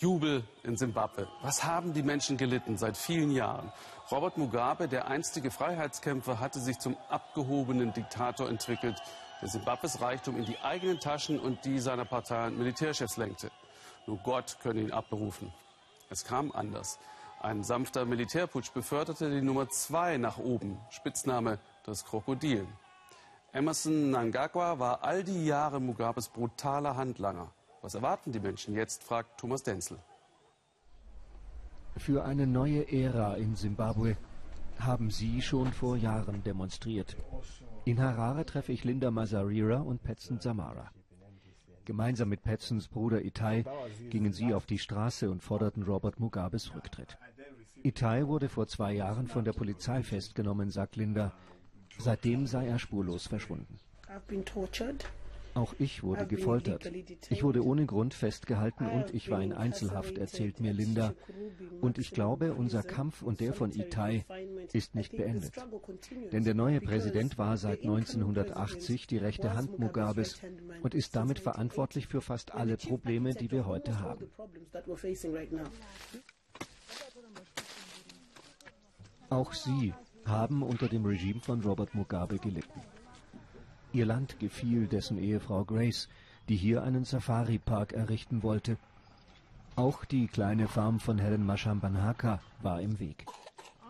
Jubel in Simbabwe. Was haben die Menschen gelitten seit vielen Jahren? Robert Mugabe, der einstige Freiheitskämpfer, hatte sich zum abgehobenen Diktator entwickelt, der Simbabwes Reichtum in die eigenen Taschen und die seiner Partei und Militärchefs lenkte. Nur Gott könne ihn abberufen. Es kam anders. Ein sanfter Militärputsch beförderte die Nummer zwei nach oben, Spitzname das Krokodil. Emerson Nangagwa war all die Jahre Mugabes brutaler Handlanger. Was erwarten die Menschen jetzt, fragt Thomas Denzel. Für eine neue Ära in Simbabwe haben Sie schon vor Jahren demonstriert. In Harare treffe ich Linda Mazarira und Petson Samara. Gemeinsam mit Petsons Bruder Itai gingen sie auf die Straße und forderten Robert Mugabes Rücktritt. Itai wurde vor zwei Jahren von der Polizei festgenommen, sagt Linda. Seitdem sei er spurlos verschwunden. Auch ich wurde gefoltert. Ich wurde ohne Grund festgehalten und ich war in Einzelhaft, erzählt mir Linda. Und ich glaube, unser Kampf und der von Itai ist nicht beendet. Denn der neue Präsident war seit 1980 die rechte Hand Mugabes und ist damit verantwortlich für fast alle Probleme, die wir heute haben. Auch sie haben unter dem Regime von Robert Mugabe gelitten. Ihr Land gefiel dessen Ehefrau Grace, die hier einen Safari-Park errichten wollte. Auch die kleine Farm von Helen Mashambanhaka war im Weg.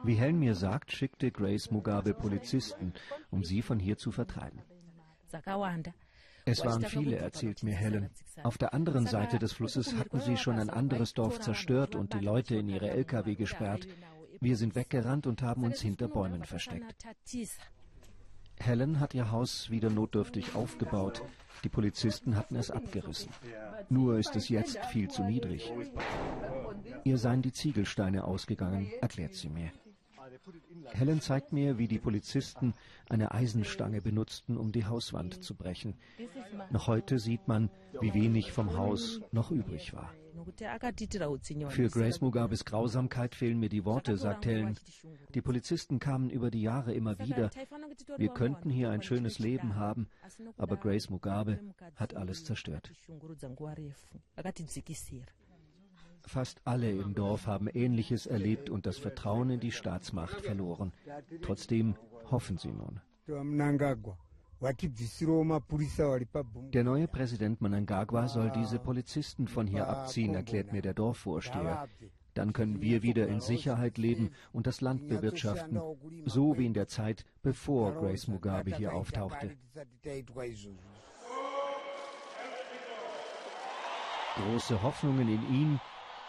Wie Helen mir sagt, schickte Grace Mugabe Polizisten, um sie von hier zu vertreiben. Es waren viele, erzählt mir Helen. Auf der anderen Seite des Flusses hatten sie schon ein anderes Dorf zerstört und die Leute in ihre Lkw gesperrt. Wir sind weggerannt und haben uns hinter Bäumen versteckt. Helen hat ihr Haus wieder notdürftig aufgebaut. Die Polizisten hatten es abgerissen. Nur ist es jetzt viel zu niedrig. Ihr seien die Ziegelsteine ausgegangen, erklärt sie mir. Helen zeigt mir, wie die Polizisten eine Eisenstange benutzten, um die Hauswand zu brechen. Noch heute sieht man, wie wenig vom Haus noch übrig war. Für Grace Mugabes Grausamkeit fehlen mir die Worte, sagt Helen. Die Polizisten kamen über die Jahre immer wieder. Wir könnten hier ein schönes Leben haben, aber Grace Mugabe hat alles zerstört. Fast alle im Dorf haben Ähnliches erlebt und das Vertrauen in die Staatsmacht verloren. Trotzdem hoffen sie nun. Der neue Präsident Manangagwa soll diese Polizisten von hier abziehen, erklärt mir der Dorfvorsteher. Dann können wir wieder in Sicherheit leben und das Land bewirtschaften, so wie in der Zeit, bevor Grace Mugabe hier auftauchte. Große Hoffnungen in ihn,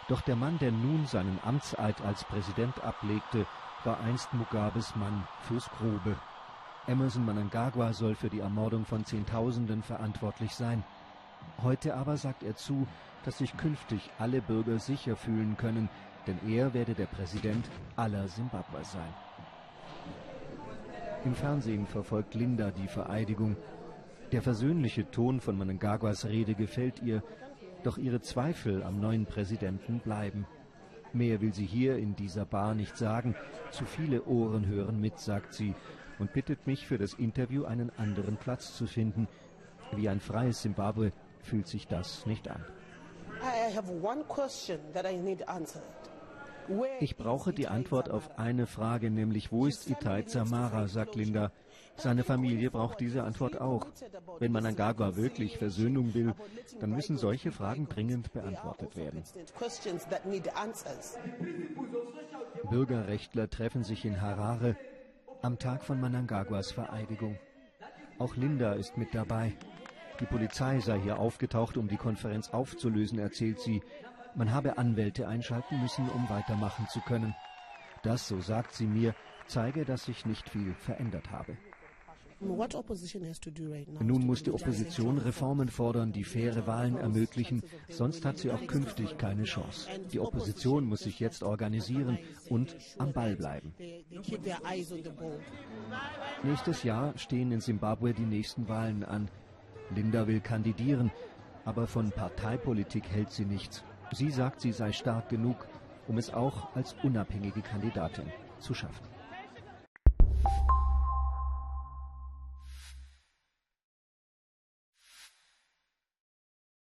doch der Mann, der nun seinen Amtseid als Präsident ablegte, war einst Mugabes Mann fürs Grobe. Emerson Manangagwa soll für die Ermordung von Zehntausenden verantwortlich sein. Heute aber sagt er zu, dass sich künftig alle Bürger sicher fühlen können, denn er werde der Präsident aller Simbabwer sein. Im Fernsehen verfolgt Linda die Vereidigung. Der versöhnliche Ton von Manangagwas Rede gefällt ihr, doch ihre Zweifel am neuen Präsidenten bleiben. Mehr will sie hier in dieser Bar nicht sagen. Zu viele Ohren hören mit, sagt sie und bittet mich für das Interview einen anderen Platz zu finden. Wie ein freies Simbabwe fühlt sich das nicht an. Ich brauche die Antwort auf eine Frage, nämlich wo ist Itai Zamara, sagt Linda. Seine Familie braucht diese Antwort auch. Wenn man Manangagwa wirklich Versöhnung will, dann müssen solche Fragen dringend beantwortet werden. Bürgerrechtler treffen sich in Harare am Tag von Manangagwas Vereidigung. Auch Linda ist mit dabei. Die Polizei sei hier aufgetaucht, um die Konferenz aufzulösen, erzählt sie. Man habe Anwälte einschalten müssen, um weitermachen zu können. Das, so sagt sie mir, zeige, dass sich nicht viel verändert habe. Nun muss die Opposition Reformen fordern, die faire Wahlen ermöglichen, sonst hat sie auch künftig keine Chance. Die Opposition muss sich jetzt organisieren und am Ball bleiben. Nächstes Jahr stehen in Simbabwe die nächsten Wahlen an. Linda will kandidieren, aber von Parteipolitik hält sie nichts. Sie sagt, sie sei stark genug, um es auch als unabhängige Kandidatin zu schaffen.